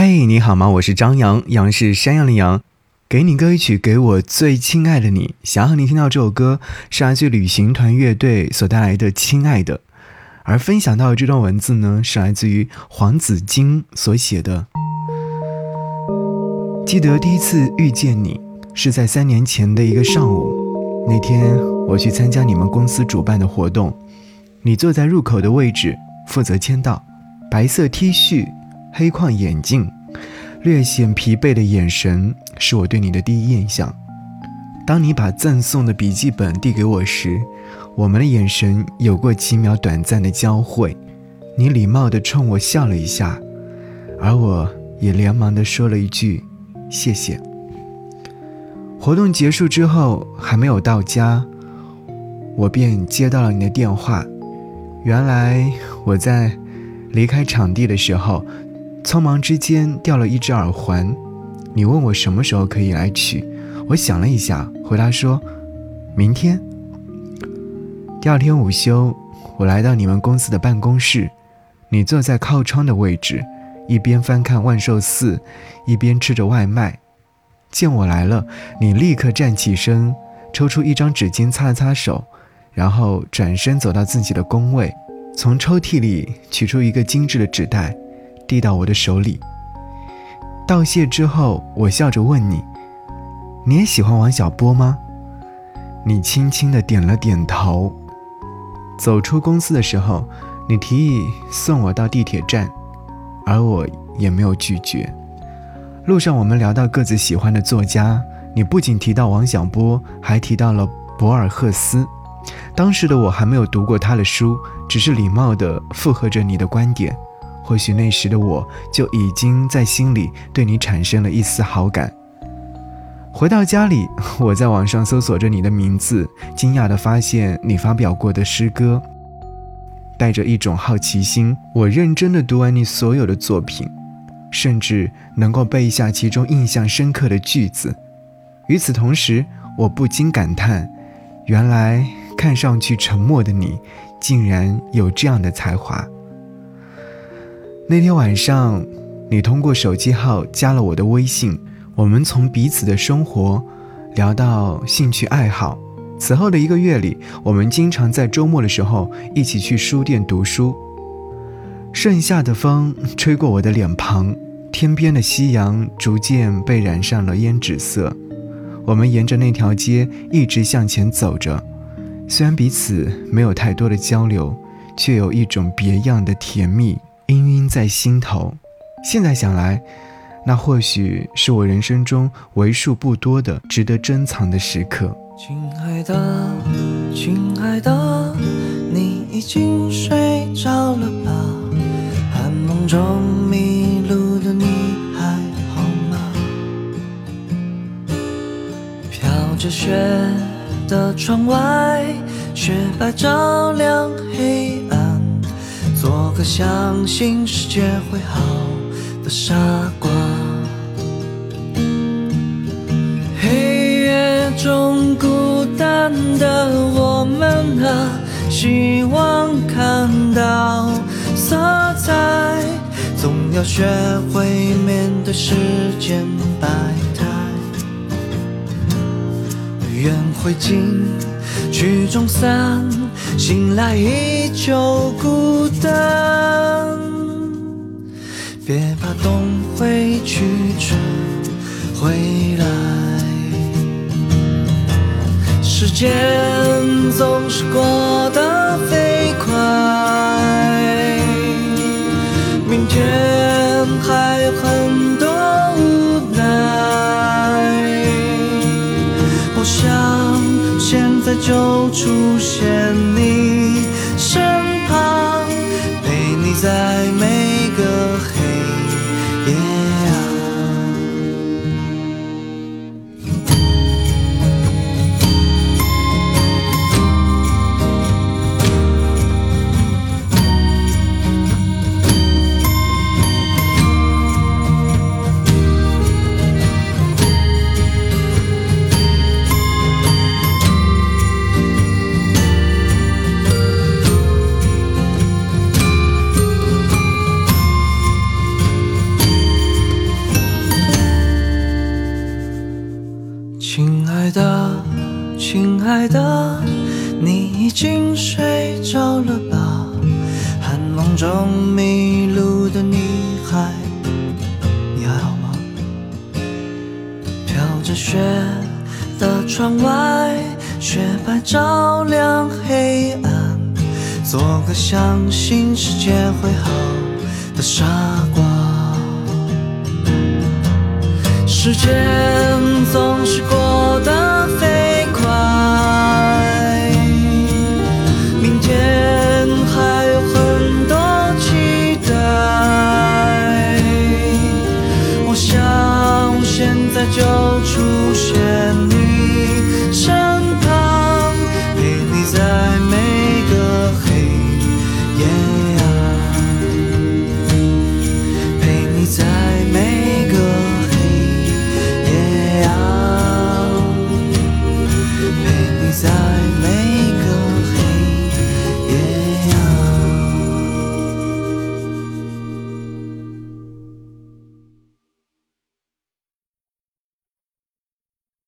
嘿，你好吗？我是张扬，杨是山羊的羊。给你歌一曲，给我最亲爱的你。想要你听到这首歌，是来自旅行团乐队所带来的《亲爱的》。而分享到的这段文字呢，是来自于黄子晶所写的。记得第一次遇见你，是在三年前的一个上午。那天我去参加你们公司主办的活动，你坐在入口的位置，负责签到。白色 T 恤，黑框眼镜。略显疲惫的眼神是我对你的第一印象。当你把赠送的笔记本递给我时，我们的眼神有过几秒短暂的交汇。你礼貌地冲我笑了一下，而我也连忙地说了一句“谢谢”。活动结束之后，还没有到家，我便接到了你的电话。原来我在离开场地的时候。匆忙之间掉了一只耳环，你问我什么时候可以来取，我想了一下，回答说：“明天。”第二天午休，我来到你们公司的办公室，你坐在靠窗的位置，一边翻看《万寿寺》，一边吃着外卖。见我来了，你立刻站起身，抽出一张纸巾擦了擦手，然后转身走到自己的工位，从抽屉里取出一个精致的纸袋。递到我的手里。道谢之后，我笑着问你：“你也喜欢王小波吗？”你轻轻的点了点头。走出公司的时候，你提议送我到地铁站，而我也没有拒绝。路上，我们聊到各自喜欢的作家，你不仅提到王小波，还提到了博尔赫斯。当时的我还没有读过他的书，只是礼貌的附和着你的观点。或许那时的我就已经在心里对你产生了一丝好感。回到家里，我在网上搜索着你的名字，惊讶地发现你发表过的诗歌。带着一种好奇心，我认真地读完你所有的作品，甚至能够背下其中印象深刻的句子。与此同时，我不禁感叹：原来看上去沉默的你，竟然有这样的才华。那天晚上，你通过手机号加了我的微信，我们从彼此的生活聊到兴趣爱好。此后的一个月里，我们经常在周末的时候一起去书店读书。盛夏的风吹过我的脸庞，天边的夕阳逐渐被染上了胭脂色。我们沿着那条街一直向前走着，虽然彼此没有太多的交流，却有一种别样的甜蜜。氤氲在心头，现在想来，那或许是我人生中为数不多的值得珍藏的时刻。亲爱的，亲爱的，你已经睡着了吧？寒梦中迷路的你还好吗？飘着雪的窗外，雪白照亮黑。个相信世界会好的傻瓜。黑夜中孤单的我们啊，希望看到色彩，总要学会面对世间百态。愿灰烬曲终散。醒来依旧孤单，别怕冬会去春回来，时间总现在就出现你。已经睡着了吧？寒梦中迷路的你还你还好吗？飘着雪的窗外，雪白照亮黑暗，做个相信世界会好的傻瓜。时间总是过